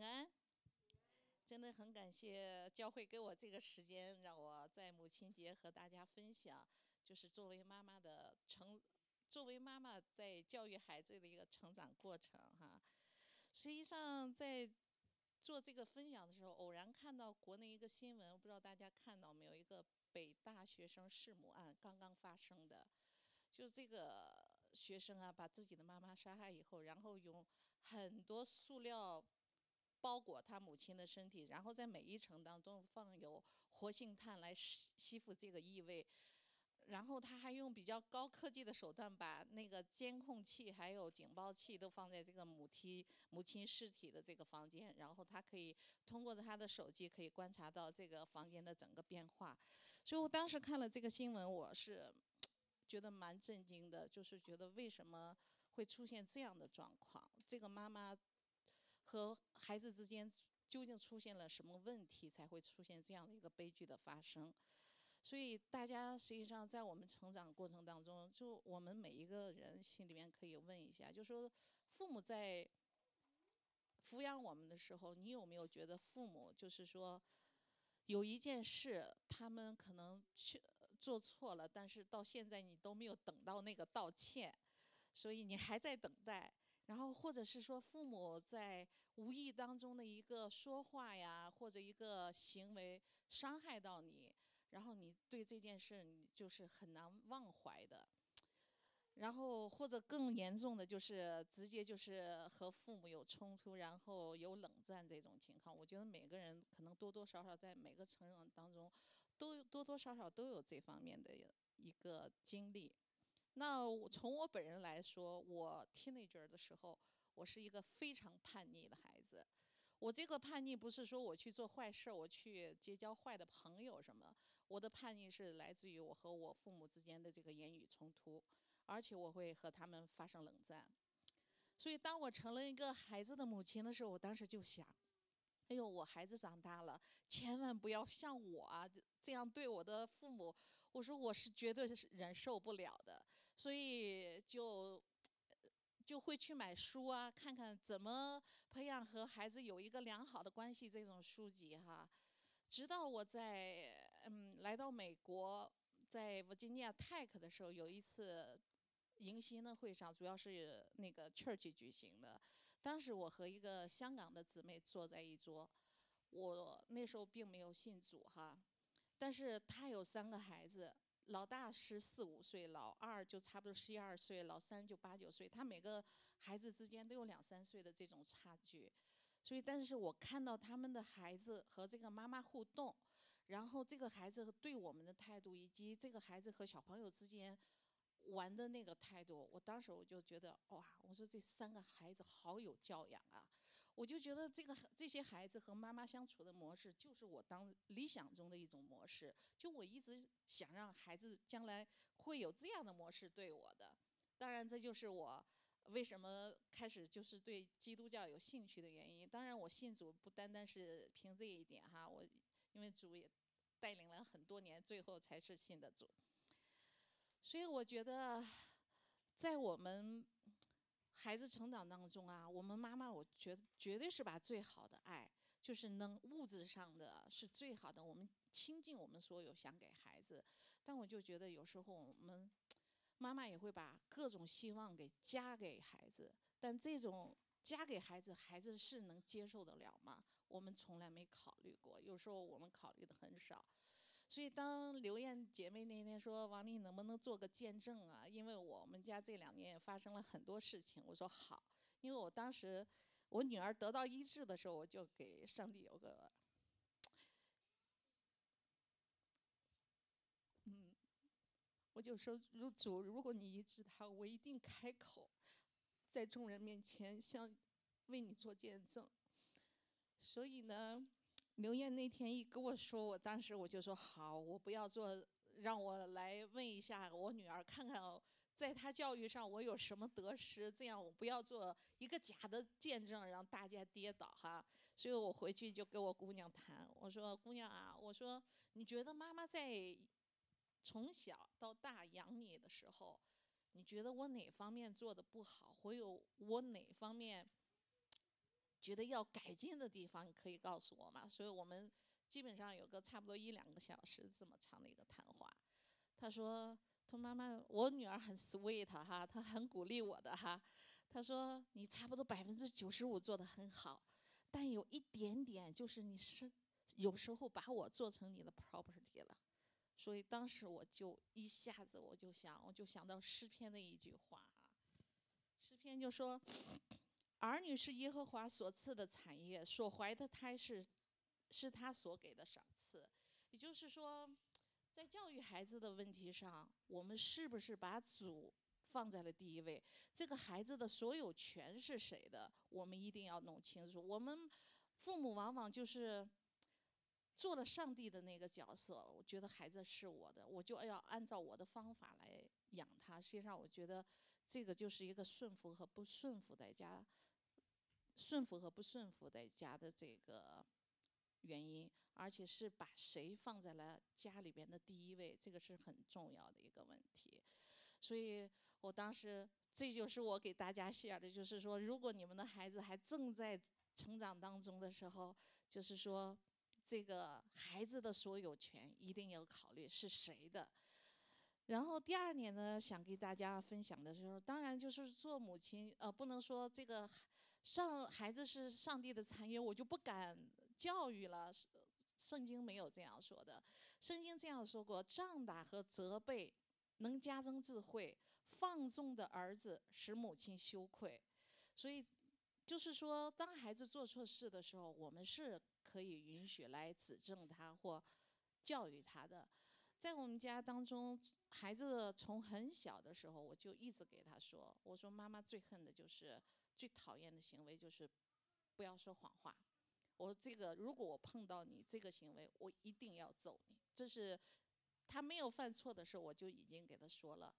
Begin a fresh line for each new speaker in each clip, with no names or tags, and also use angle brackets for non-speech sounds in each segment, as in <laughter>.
安，真的很感谢教会给我这个时间，让我在母亲节和大家分享，就是作为妈妈的成，作为妈妈在教育孩子的一个成长过程哈。实际上在做这个分享的时候，偶然看到国内一个新闻，我不知道大家看到没有，一个北大学生弑母案刚刚发生的。就是这个学生啊，把自己的妈妈杀害以后，然后用很多塑料包裹他母亲的身体，然后在每一层当中放有活性炭来吸吸附这个异味，然后他还用比较高科技的手段把那个监控器还有警报器都放在这个母体母亲尸体的这个房间，然后他可以通过他的手机可以观察到这个房间的整个变化，所以我当时看了这个新闻，我是。觉得蛮震惊的，就是觉得为什么会出现这样的状况？这个妈妈和孩子之间究竟出现了什么问题，才会出现这样的一个悲剧的发生？所以大家实际上在我们成长过程当中，就我们每一个人心里面可以问一下，就说父母在抚养我们的时候，你有没有觉得父母就是说？有一件事，他们可能去做错了，但是到现在你都没有等到那个道歉，所以你还在等待。然后或者是说，父母在无意当中的一个说话呀，或者一个行为伤害到你，然后你对这件事你就是很难忘怀的。然后或者更严重的就是直接就是和父母有冲突，然后有冷战这种情况。我觉得每个人可能多多少少在每个成长当中，都多多少少都有这方面的一个经历。那我从我本人来说，我 teenager 的时候，我是一个非常叛逆的孩子。我这个叛逆不是说我去做坏事，我去结交坏的朋友什么。我的叛逆是来自于我和我父母之间的这个言语冲突。而且我会和他们发生冷战，所以当我成了一个孩子的母亲的时候，我当时就想：哎呦，我孩子长大了，千万不要像我啊这样对我的父母。我说我是绝对是忍受不了的，所以就就会去买书啊，看看怎么培养和孩子有一个良好的关系这种书籍哈。直到我在嗯来到美国，在弗吉尼亚 Tech 的时候，有一次。迎新的会上主要是那个 church 举行的，当时我和一个香港的姊妹坐在一桌，我那时候并没有信主哈，但是她有三个孩子，老大十四五岁，老二就差不多十一二岁，老三就八九岁，他每个孩子之间都有两三岁的这种差距，所以但是我看到他们的孩子和这个妈妈互动，然后这个孩子对我们的态度，以及这个孩子和小朋友之间。玩的那个态度，我当时我就觉得哇，我说这三个孩子好有教养啊！我就觉得这个这些孩子和妈妈相处的模式，就是我当理想中的一种模式。就我一直想让孩子将来会有这样的模式对我的。当然，这就是我为什么开始就是对基督教有兴趣的原因。当然，我信主不单单是凭这一点哈，我因为主也带领了很多年，最后才是信的主。所以我觉得，在我们孩子成长当中啊，我们妈妈，我觉得绝对是把最好的爱，就是能物质上的是最好的，我们倾尽我们所有想给孩子。但我就觉得有时候我们妈妈也会把各种希望给加给孩子，但这种加给孩子，孩子是能接受得了吗？我们从来没考虑过，有时候我们考虑的很少。所以，当刘艳姐妹那天说王丽能不能做个见证啊？因为我们家这两年也发生了很多事情。我说好，因为我当时我女儿得到医治的时候，我就给上帝有个，嗯，我就说如主，如果你医治她，我一定开口，在众人面前向为你做见证。所以呢。刘艳那天一跟我说，我当时我就说好，我不要做，让我来问一下我女儿，看看在她教育上我有什么得失，这样我不要做一个假的见证，让大家跌倒哈。所以我回去就跟我姑娘谈，我说姑娘啊，我说你觉得妈妈在从小到大养你的时候，你觉得我哪方面做的不好，或有我哪方面？觉得要改进的地方，你可以告诉我嘛。所以我们基本上有个差不多一两个小时这么长的一个谈话。他说：“他妈妈，我女儿很 sweet 哈，她很鼓励我的哈。她说你差不多百分之九十五做的很好，但有一点点就是你是有时候把我做成你的 property 了。所以当时我就一下子我就想，我就想到诗篇的一句话啊，诗篇就说。”儿女是耶和华所赐的产业，所怀的胎是，是他所给的赏赐。也就是说，在教育孩子的问题上，我们是不是把主放在了第一位？这个孩子的所有权是谁的？我们一定要弄清楚。我们父母往往就是做了上帝的那个角色，我觉得孩子是我的，我就要按照我的方法来养他。实际上，我觉得这个就是一个顺服和不顺服的家。顺服和不顺服在家的这个原因，而且是把谁放在了家里边的第一位，这个是很重要的一个问题。所以我当时，这就是我给大家写的，就是说，如果你们的孩子还正在成长当中的时候，就是说，这个孩子的所有权一定要考虑是谁的。然后第二年呢，想给大家分享的时候，当然就是做母亲，呃，不能说这个。上孩子是上帝的产业，我就不敢教育了。圣经没有这样说的，圣经这样说过：仗打和责备能加增智慧，放纵的儿子使母亲羞愧。所以，就是说，当孩子做错事的时候，我们是可以允许来指正他或教育他的。在我们家当中，孩子从很小的时候，我就一直给他说：“我说妈妈最恨的就是。”最讨厌的行为就是不要说谎话。我说这个，如果我碰到你这个行为，我一定要揍你。这是他没有犯错的时候，我就已经给他说了，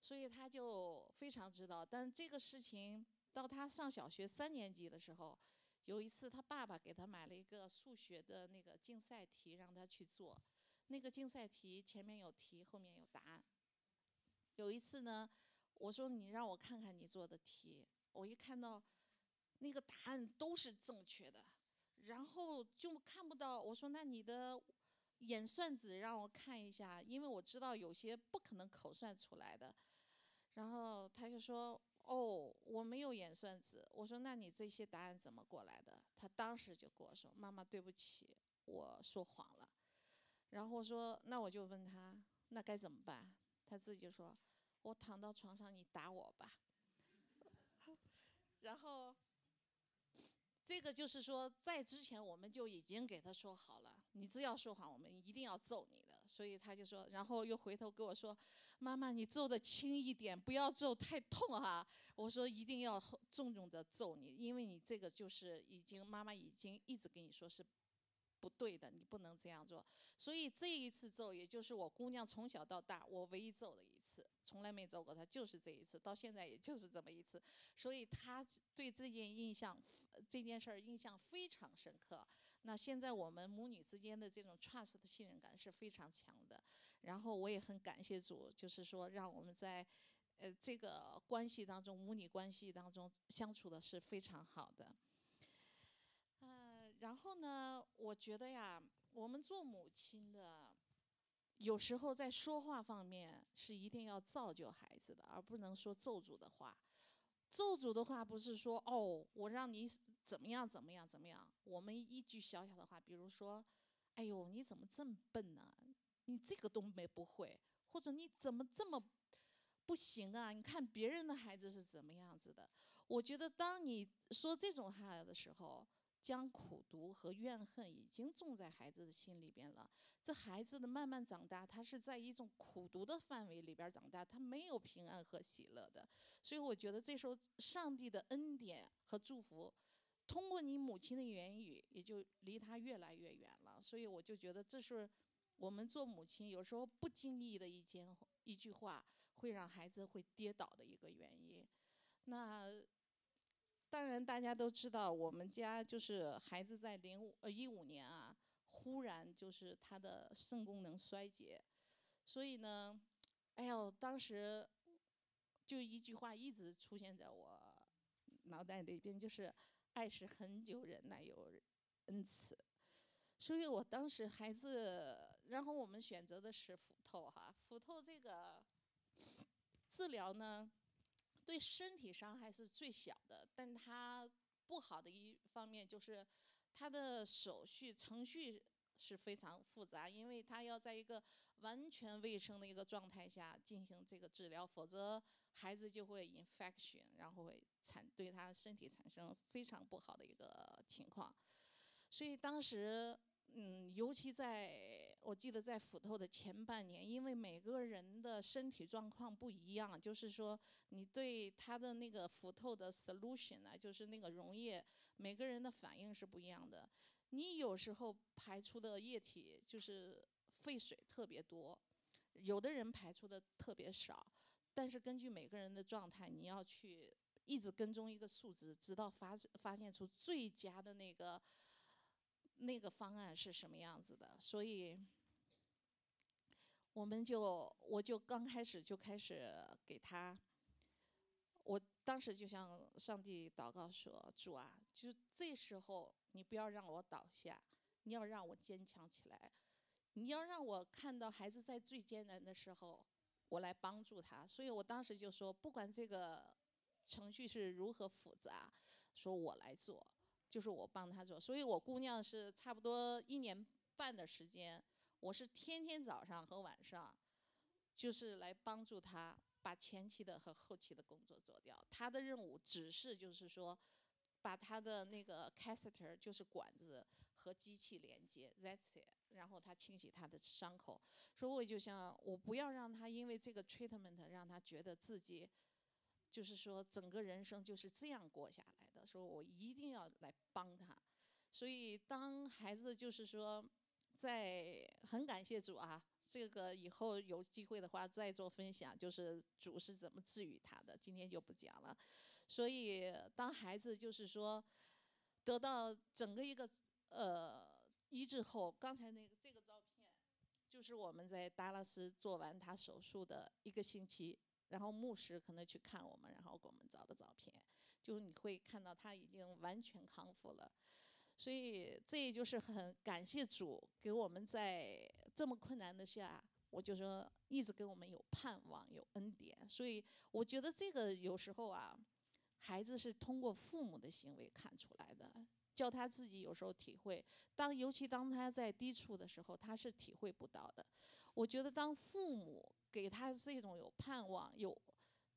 所以他就非常知道。但这个事情到他上小学三年级的时候，有一次他爸爸给他买了一个数学的那个竞赛题让他去做，那个竞赛题前面有题，后面有答案。有一次呢，我说你让我看看你做的题。我一看到那个答案都是正确的，然后就看不到。我说：“那你的演算子让我看一下，因为我知道有些不可能口算出来的。”然后他就说：“哦，我没有演算子。”我说：“那你这些答案怎么过来的？”他当时就跟我说：“妈妈，对不起，我说谎了。”然后我说：“那我就问他，那该怎么办？”他自己说：“我躺到床上，你打我吧。”然后，这个就是说，在之前我们就已经给他说好了，你只要说谎，我们一定要揍你的。所以他就说，然后又回头跟我说：“妈妈，你揍的轻一点，不要揍太痛哈。”我说：“一定要重重的揍你，因为你这个就是已经妈妈已经一直跟你说是不对的，你不能这样做。”所以这一次揍，也就是我姑娘从小到大我唯一揍的一次。从来没揍过他，就是这一次，到现在也就是这么一次，所以他对这件印象，这件事儿印象非常深刻。那现在我们母女之间的这种 trust 的信任感是非常强的。然后我也很感谢主，就是说让我们在呃这个关系当中，母女关系当中相处的是非常好的。呃，然后呢，我觉得呀，我们做母亲的。有时候在说话方面是一定要造就孩子的，而不能说咒诅的话。咒诅的话不是说哦，我让你怎么样怎么样怎么样。我们一句小小的话，比如说，哎呦，你怎么这么笨呢？你这个都没不会，或者你怎么这么不行啊？你看别人的孩子是怎么样子的。我觉得当你说这种话的时候，将苦读和怨恨已经种在孩子的心里边了。这孩子的慢慢长大，他是在一种苦读的范围里边长大，他没有平安和喜乐的。所以我觉得这时候上帝的恩典和祝福，通过你母亲的言语，也就离他越来越远了。所以我就觉得这是我们做母亲有时候不经意的一件一句话，会让孩子会跌倒的一个原因。那。当然，大家都知道，我们家就是孩子在零五呃一五年啊，忽然就是他的肾功能衰竭，所以呢，哎呦，当时就一句话一直出现在我脑袋里边，就是，爱是恒久忍耐有恩慈。所以我当时孩子，然后我们选择的是腹透哈，腹透这个治疗呢，对身体伤害是最小的，但它不好的一方面就是它的手续程序是非常复杂，因为它要在一个完全卫生的一个状态下进行这个治疗，否则孩子就会 infection，然后会产对他身体产生非常不好的一个情况，所以当时。嗯，尤其在我记得在斧头的前半年，因为每个人的身体状况不一样，就是说你对他的那个斧头的 solution 呢，就是那个溶液，每个人的反应是不一样的。你有时候排出的液体就是废水特别多，有的人排出的特别少，但是根据每个人的状态，你要去一直跟踪一个数值，直到发发现出最佳的那个。那个方案是什么样子的？所以，我们就我就刚开始就开始给他，我当时就向上帝祷告说：“主啊，就这时候你不要让我倒下，你要让我坚强起来，你要让我看到孩子在最艰难的时候，我来帮助他。”所以我当时就说：“不管这个程序是如何复杂，说我来做。”就是我帮他做，所以我姑娘是差不多一年半的时间，我是天天早上和晚上，就是来帮助他把前期的和后期的工作做掉。他的任务只是就是说，把他的那个 catheter 就是管子和机器连接，that's it。然后他清洗他的伤口。所以我就想，我不要让他因为这个 treatment 让他觉得自己。就是说，整个人生就是这样过下来的。说我一定要来帮他，所以当孩子就是说，在很感谢主啊，这个以后有机会的话再做分享，就是主是怎么治愈他的，今天就不讲了。所以当孩子就是说得到整个一个呃医治后，刚才那个这个照片，就是我们在达拉斯做完他手术的一个星期。然后牧师可能去看我们，然后给我们照的照片，就你会看到他已经完全康复了，所以这也就是很感谢主给我们在这么困难的下，我就说一直给我们有盼望有恩典，所以我觉得这个有时候啊，孩子是通过父母的行为看出来的，叫他自己有时候体会，当尤其当他在低处的时候，他是体会不到的。我觉得当父母。给他这种有盼望、有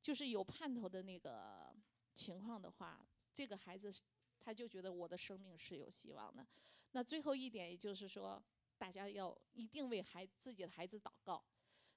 就是有盼头的那个情况的话，这个孩子他就觉得我的生命是有希望的。那最后一点，也就是说，大家要一定为孩自己的孩子祷告。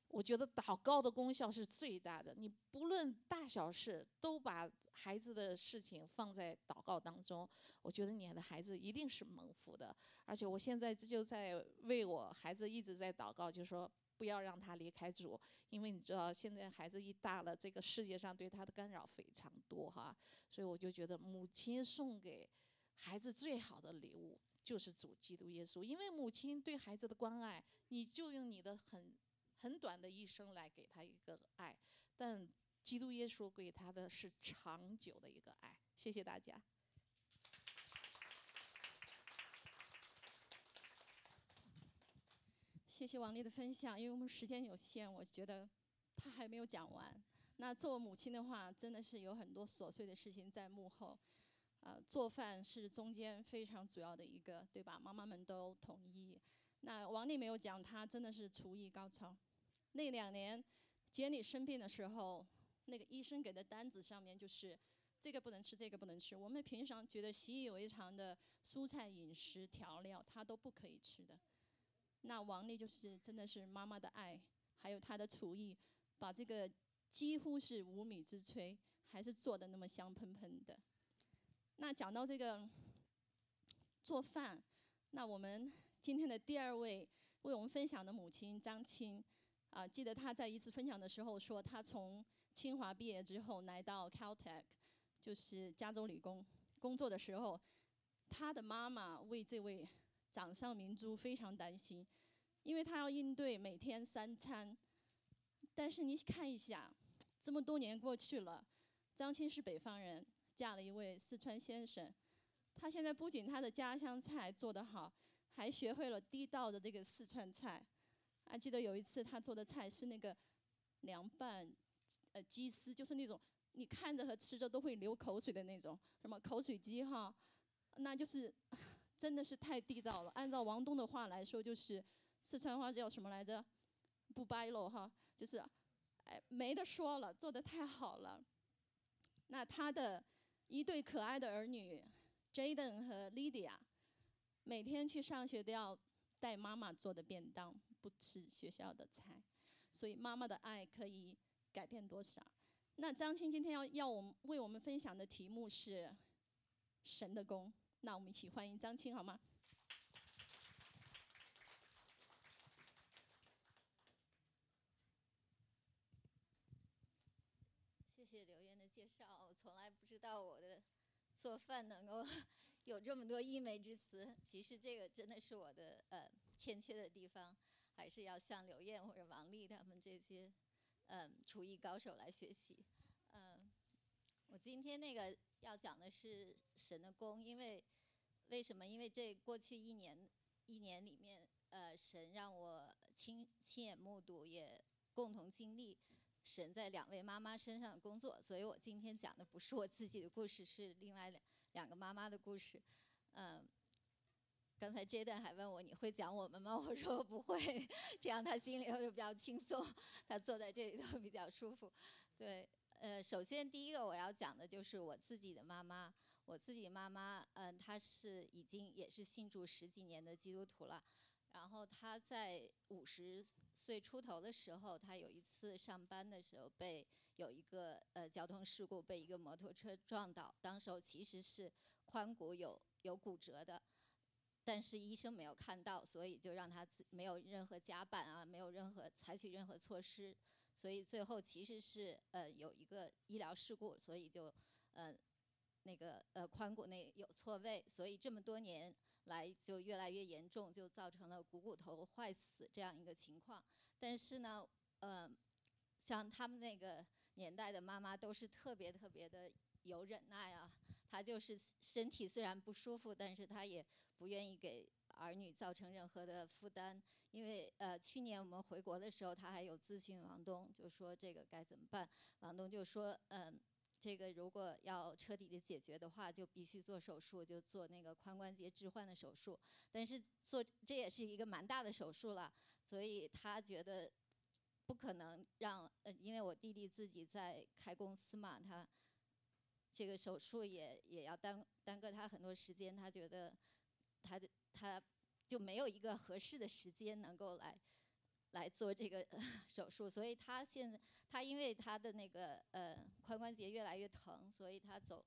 我觉得祷告的功效是最大的。你不论大小事，都把孩子的事情放在祷告当中。我觉得你的孩子一定是蒙福的。而且我现在就在为我孩子一直在祷告，就说。不要让他离开主，因为你知道，现在孩子一大了，这个世界上对他的干扰非常多哈。所以我就觉得，母亲送给孩子最好的礼物就是主基督耶稣，因为母亲对孩子的关爱，你就用你的很很短的一生来给他一个爱，但基督耶稣给他的是长久的一个爱。谢谢大家。
谢谢王丽的分享，因为我们时间有限，我觉得她还没有讲完。那做母亲的话，真的是有很多琐碎的事情在幕后。呃，做饭是中间非常主要的一个，对吧？妈妈们都同意。那王丽没有讲，她真的是厨艺高超。那两年杰里生病的时候，那个医生给的单子上面就是这个不能吃，这个不能吃。我们平常觉得习以为常的蔬菜饮食调料，她都不可以吃的。那王丽就是真的是妈妈的爱，还有她的厨艺，把这个几乎是无米之炊，还是做的那么香喷喷的。那讲到这个做饭，那我们今天的第二位为我们分享的母亲张青，啊，记得她在一次分享的时候说，她从清华毕业之后来到 Caltech，就是加州理工工作的时候，她的妈妈为这位。掌上明珠非常担心，因为他要应对每天三餐。但是你看一下，这么多年过去了，张青是北方人，嫁了一位四川先生，他现在不仅他的家乡菜做得好，还学会了地道的这个四川菜。还记得有一次他做的菜是那个凉拌呃鸡丝，就是那种你看着和吃着都会流口水的那种，什么口水鸡哈，那就是真的是太地道了。按照王东的话来说，就是四川话叫什么来着？不掰了哈，就是哎没得说了，做的太好了。那他的一对可爱的儿女。Jaden 和 Lydia 每天去上学都要带妈妈做的便当，不吃学校的菜，所以妈妈的爱可以改变多少？那张青今天要要我们为我们分享的题目是神的功，那我们一起欢迎张青好吗？
谢谢刘燕的介绍，我从来不知道我的。做饭能够有这么多溢美之词，其实这个真的是我的呃欠缺的地方，还是要向刘燕或者王丽他们这些嗯厨艺高手来学习。嗯，我今天那个要讲的是神的功，因为为什么？因为这过去一年一年里面，呃，神让我亲亲眼目睹，也共同经历。神在两位妈妈身上的工作，所以我今天讲的不是我自己的故事，是另外两两个妈妈的故事。嗯，刚才 Jaden 还问我你会讲我们吗？我说不会，这样他心里头就比较轻松，他坐在这里头比较舒服。对，呃，首先第一个我要讲的就是我自己的妈妈，我自己妈妈，嗯，她是已经也是信主十几年的基督徒了。然后她在五十岁出头的时候，她有一次上班的时候被有一个呃交通事故，被一个摩托车撞倒。当时候其实是髋骨有有骨折的，但是医生没有看到，所以就让她没有任何夹板啊，没有任何采取任何措施，所以最后其实是呃有一个医疗事故，所以就呃那个呃髋骨那有错位，所以这么多年。来就越来越严重，就造成了股骨头坏死这样一个情况。但是呢，呃，像他们那个年代的妈妈都是特别特别的有忍耐啊。她就是身体虽然不舒服，但是她也不愿意给儿女造成任何的负担。因为呃，去年我们回国的时候，她还有咨询王东，就说这个该怎么办。王东就说，嗯。这个如果要彻底的解决的话，就必须做手术，就做那个髋关节置换的手术。但是做这也是一个蛮大的手术了，所以他觉得不可能让呃，因为我弟弟自己在开公司嘛，他这个手术也也要耽耽搁他很多时间，他觉得他的他就没有一个合适的时间能够来。来做这个 <laughs> 手术，所以他现在他因为他的那个呃髋关节越来越疼，所以他走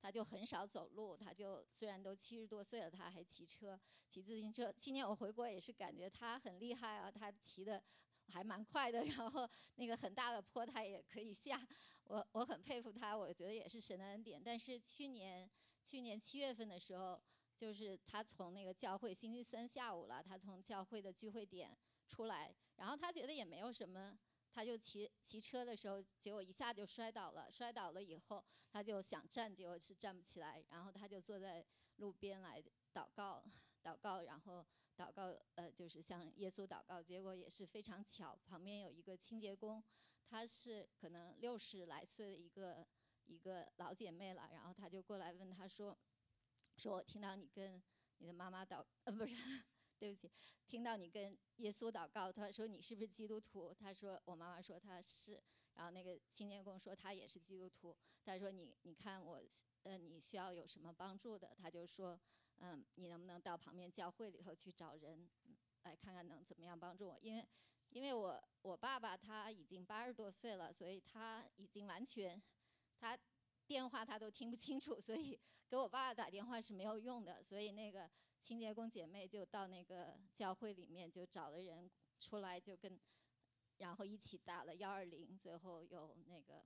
他就很少走路，他就虽然都七十多岁了，他还骑车骑自行车。去年我回国也是感觉他很厉害啊，他骑的还蛮快的，<laughs> 然后那个很大的坡他也可以下，我我很佩服他，我觉得也是神的恩典。但是去年去年七月份的时候，就是他从那个教会星期三下午了，他从教会的聚会点。出来，然后他觉得也没有什么，他就骑骑车的时候，结果一下就摔倒了。摔倒了以后，他就想站，结果是站不起来。然后他就坐在路边来祷告，祷告，然后祷告，呃，就是向耶稣祷告。结果也是非常巧，旁边有一个清洁工，她是可能六十来岁的一个一个老姐妹了。然后他就过来问他说：“说我听到你跟你的妈妈祷，呃，不是。”对不起，听到你跟耶稣祷告，他说你是不是基督徒？他说我妈妈说他是，然后那个清洁工说他也是基督徒。他说你你看我，呃，你需要有什么帮助的？他就说，嗯，你能不能到旁边教会里头去找人，来看看能怎么样帮助我？因为因为我我爸爸他已经八十多岁了，所以他已经完全，他电话他都听不清楚，所以给我爸爸打电话是没有用的，所以那个。清洁工姐妹就到那个教会里面，就找了人出来，就跟，然后一起打了幺二零，最后又那个，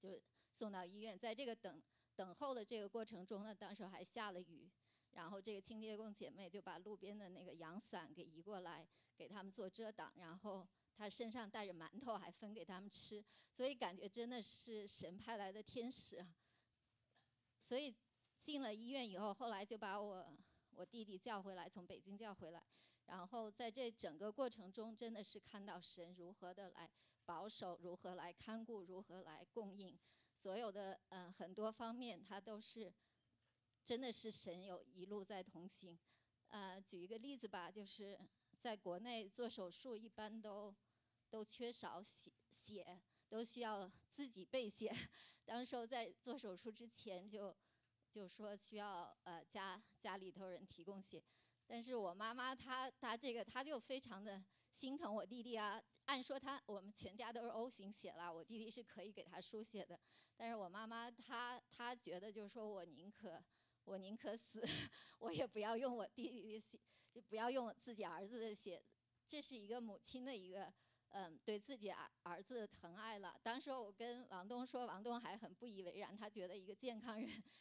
就送到医院。在这个等等候的这个过程中呢，当时还下了雨，然后这个清洁工姐妹就把路边的那个阳伞给移过来，给他们做遮挡，然后她身上带着馒头，还分给他们吃，所以感觉真的是神派来的天使啊。所以。进了医院以后，后来就把我我弟弟叫回来，从北京叫回来。然后在这整个过程中，真的是看到神如何的来保守，如何来看顾，如何来供应，所有的呃很多方面，他都是真的是神有一路在同行。呃，举一个例子吧，就是在国内做手术一般都都缺少血血，都需要自己备血。<laughs> 当时候在做手术之前就就说需要呃家家里头人提供血。但是我妈妈她她这个她就非常的心疼我弟弟啊。按说她我们全家都是 O 型血了，我弟弟是可以给他输血的。但是我妈妈她她觉得就是说我宁可我宁可死，<laughs> 我也不要用我弟弟的血，就不要用自己儿子的血。这是一个母亲的一个嗯对自己儿儿子疼爱了。当时我跟王东说，王东还很不以为然，他觉得一个健康人。<laughs>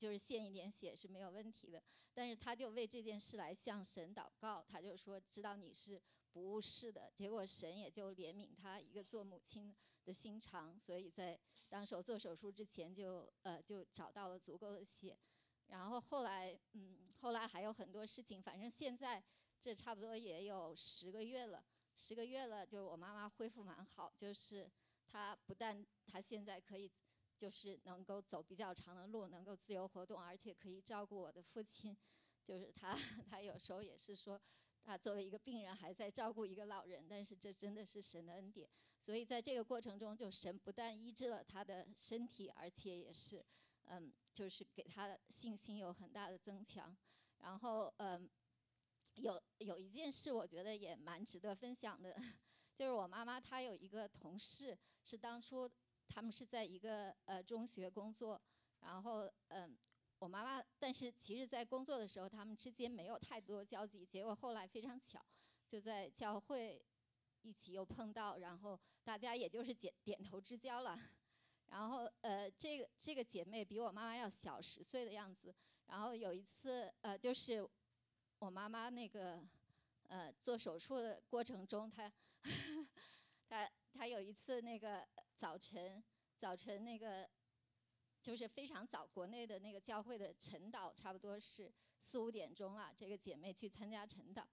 就是献一点血是没有问题的，但是他就为这件事来向神祷告，他就说知道你是不误事的，结果神也就怜悯他一个做母亲的心肠，所以在当时做手术之前就呃就找到了足够的血，然后后来嗯后来还有很多事情，反正现在这差不多也有十个月了，十个月了，就是我妈妈恢复蛮好，就是她不但她现在可以。就是能够走比较长的路，能够自由活动，而且可以照顾我的父亲。就是他，<laughs> 他有时候也是说，他作为一个病人还在照顾一个老人，但是这真的是神的恩典。所以在这个过程中，就神不但医治了他的身体，而且也是，嗯，就是给他的信心有很大的增强。然后，嗯，有有一件事我觉得也蛮值得分享的，<laughs> 就是我妈妈她有一个同事是当初。他们是在一个呃中学工作，然后嗯，我妈妈，但是其实，在工作的时候，他们之间没有太多交集。结果后来非常巧，就在教会一起又碰到，然后大家也就是点点头之交了。然后呃，这个这个姐妹比我妈妈要小十岁的样子。然后有一次呃，就是我妈妈那个呃做手术的过程中，她 <laughs> 她她有一次那个。早晨，早晨那个就是非常早，国内的那个教会的晨祷差不多是四五点钟了。这个姐妹去参加晨祷，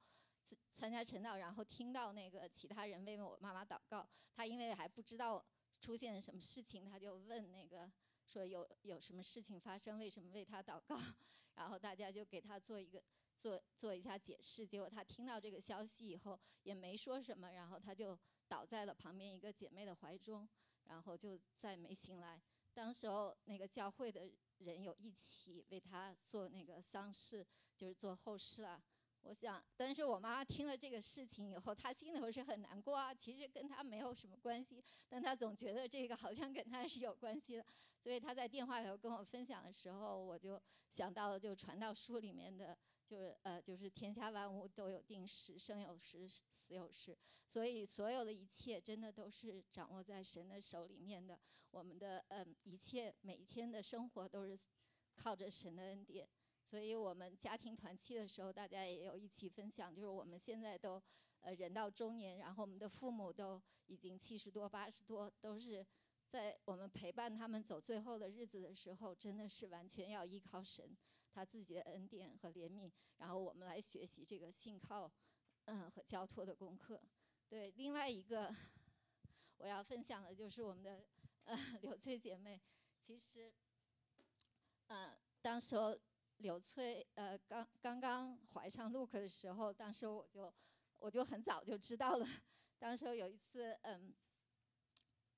参加晨祷，然后听到那个其他人为我妈妈祷告。她因为还不知道出现什么事情，她就问那个说有有什么事情发生，为什么为她祷告？<laughs> 然后大家就给她做一个做做一下解释。结果她听到这个消息以后也没说什么，然后她就倒在了旁边一个姐妹的怀中。然后就再没醒来。当时候那个教会的人有一起为他做那个丧事，就是做后事了。我想，但是我妈听了这个事情以后，她心头是很难过啊。其实跟她没有什么关系，但她总觉得这个好像跟她是有关系的。所以她在电话里头跟我分享的时候，我就想到了就传道书里面的。就是呃，就是天下万物都有定时，生有时，死有时，所以所有的一切真的都是掌握在神的手里面的。我们的嗯，一切每一天的生活都是靠着神的恩典。所以我们家庭团契的时候，大家也有一起分享，就是我们现在都呃人到中年，然后我们的父母都已经七十多、八十多，都是在我们陪伴他们走最后的日子的时候，真的是完全要依靠神。他自己的恩典和怜悯，然后我们来学习这个信靠，嗯和交托的功课。对，另外一个我要分享的就是我们的呃柳翠姐妹。其实，嗯，当时柳翠呃刚刚刚怀上 Luke 的时候，当时我就我就很早就知道了。当时有一次，嗯，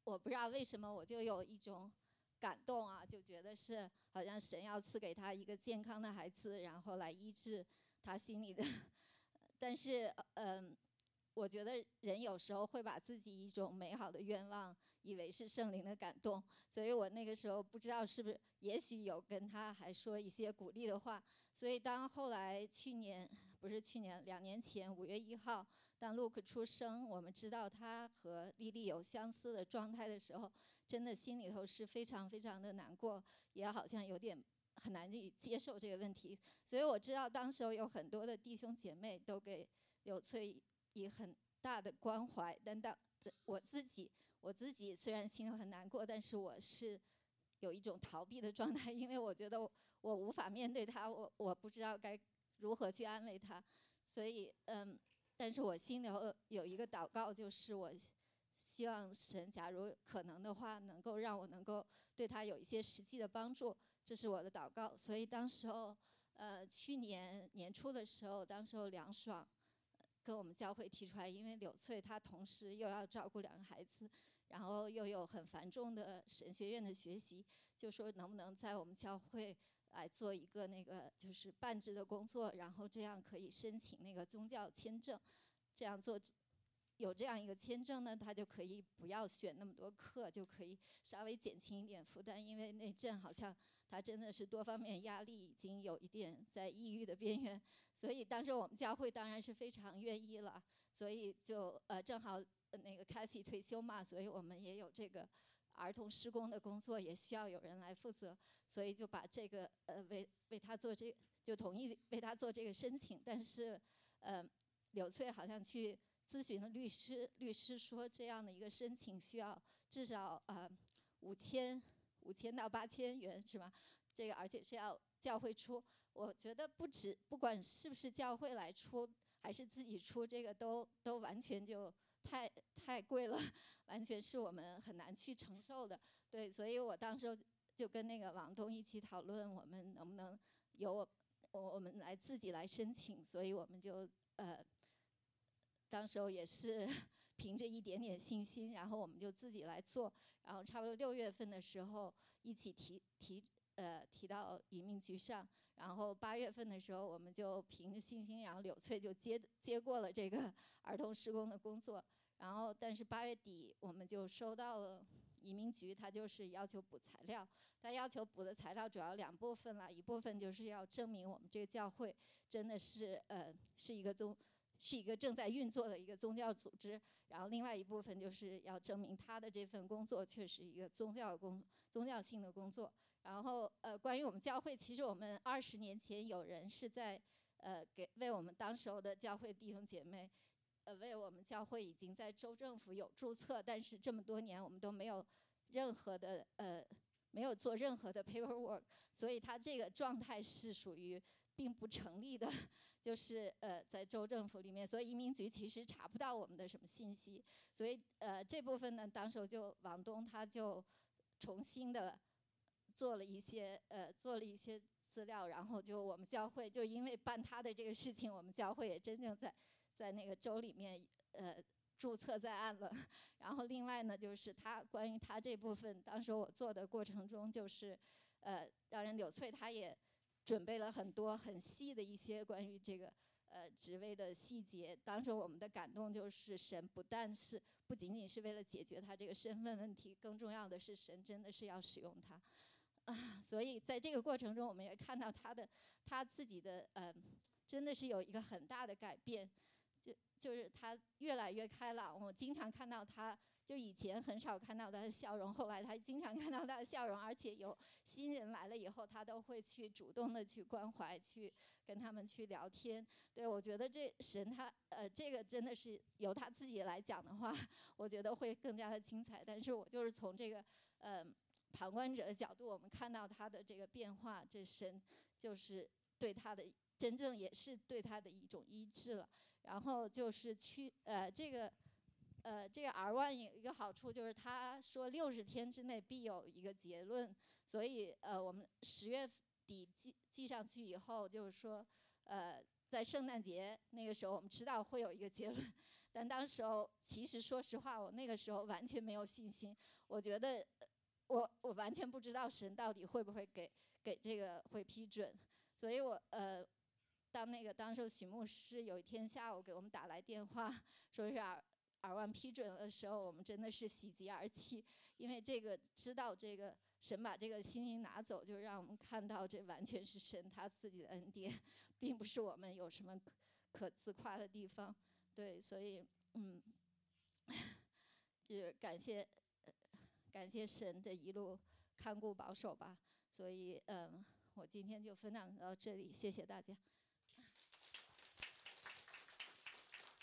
我不知道为什么我就有一种。感动啊，就觉得是好像神要赐给他一个健康的孩子，然后来医治他心里的。<laughs> 但是，嗯，我觉得人有时候会把自己一种美好的愿望，以为是圣灵的感动，所以我那个时候不知道是不是，也许有跟他还说一些鼓励的话。所以当后来去年，不是去年，两年前五月一号，当 Luke 出生，我们知道他和丽丽有相似的状态的时候。真的心里头是非常非常的难过，也好像有点很难去接受这个问题。所以我知道当时候有很多的弟兄姐妹都给柳翠以很大的关怀。但当我自己，我自己虽然心里很难过，但是我是有一种逃避的状态，因为我觉得我无法面对他，我我不知道该如何去安慰他，所以嗯，但是我心里有有一个祷告，就是我希望神，假如可能的话，能够让我能够对他有一些实际的帮助，这是我的祷告。所以当时候，呃，去年年初的时候，当时候梁爽跟我们教会提出来，因为柳翠她同时又要照顾两个孩子，然后又有很繁重的神学院的学习，就说能不能在我们教会。来做一个那个就是半职的工作，然后这样可以申请那个宗教签证，这样做有这样一个签证呢，他就可以不要选那么多课，就可以稍微减轻一点负担。因为那阵好像他真的是多方面压力已经有一点在抑郁的边缘，所以当时我们教会当然是非常愿意了，所以就呃正好那个 c a s i e 退休嘛，所以我们也有这个。儿童施工的工作也需要有人来负责，所以就把这个呃为为他做这就同意为他做这个申请。但是，呃，柳翠好像去咨询了律师，律师说这样的一个申请需要至少呃五千五千到八千元是吧？这个而且是要教会出。我觉得不止不管是不是教会来出，还是自己出，这个都都完全就。太太贵了，完全是我们很难去承受的。对，所以我当时就跟那个王东一起讨论，我们能不能由我我们来自己来申请。所以我们就呃，当时候也是 <laughs> 凭着一点点信心，然后我们就自己来做。然后差不多六月份的时候，一起提提呃提到移民局上。然后八月份的时候，我们就凭着信心，然后柳翠就接接过了这个 <laughs> 儿童施工的工作。然后，但是八月底我们就收到了移民局，他就是要求补材料。他要求补的材料主要两部分了，一部分就是要证明我们这个教会真的是呃是一个宗是一个正在运作的一个宗教组织。然后另外一部分就是要证明他的这份工作确实一个宗教工宗教性的工作。然后，呃，关于我们教会，其实我们二十年前有人是在，呃，给为我们当时候的教会弟兄姐妹，呃，为我们教会已经在州政府有注册，但是这么多年我们都没有任何的，呃，没有做任何的 paperwork，所以他这个状态是属于并不成立的，就是呃，在州政府里面，所以移民局其实查不到我们的什么信息，所以呃，这部分呢，当时就王东他就重新的。做了一些呃，做了一些资料，然后就我们教会就因为办他的这个事情，我们教会也真正在在那个州里面呃注册在案了。然后另外呢，就是他关于他这部分，当时我做的过程中，就是呃，当然柳翠他也准备了很多很细的一些关于这个呃职位的细节。当时我们的感动就是神不但是不仅仅是为了解决他这个身份问题，更重要的是神真的是要使用他。啊，所以在这个过程中，我们也看到他的他自己的呃，真的是有一个很大的改变，就就是他越来越开朗。我经常看到他，就以前很少看到他的笑容，后来他经常看到他的笑容，而且有新人来了以后，他都会去主动的去关怀，去跟他们去聊天。对我觉得这神他呃，这个真的是由他自己来讲的话，我觉得会更加的精彩。但是我就是从这个呃。旁观者的角度，我们看到他的这个变化，这神就是对他的真正也是对他的一种医治了。然后就是去呃这个呃，这个 R one 有一个好处，就是他说六十天之内必有一个结论，所以呃，我们十月底寄寄上去以后，就是说，呃，在圣诞节那个时候，我们知道会有一个结论。但当时候，其实说实话，我那个时候完全没有信心，我觉得我我完全不知道神到底会不会给给这个会批准，所以我呃，当那个当时候许牧师有一天下午给我们打来电话，说是。耳望批准的时候，我们真的是喜极而泣，因为这个知道这个神把这个星星拿走，就让我们看到这完全是神他自己的恩典，并不是我们有什么可可自夸的地方。对，所以嗯，<laughs> 就是感谢感谢神的一路看顾保守吧。所以嗯，我今天就分享到这里，谢谢大家。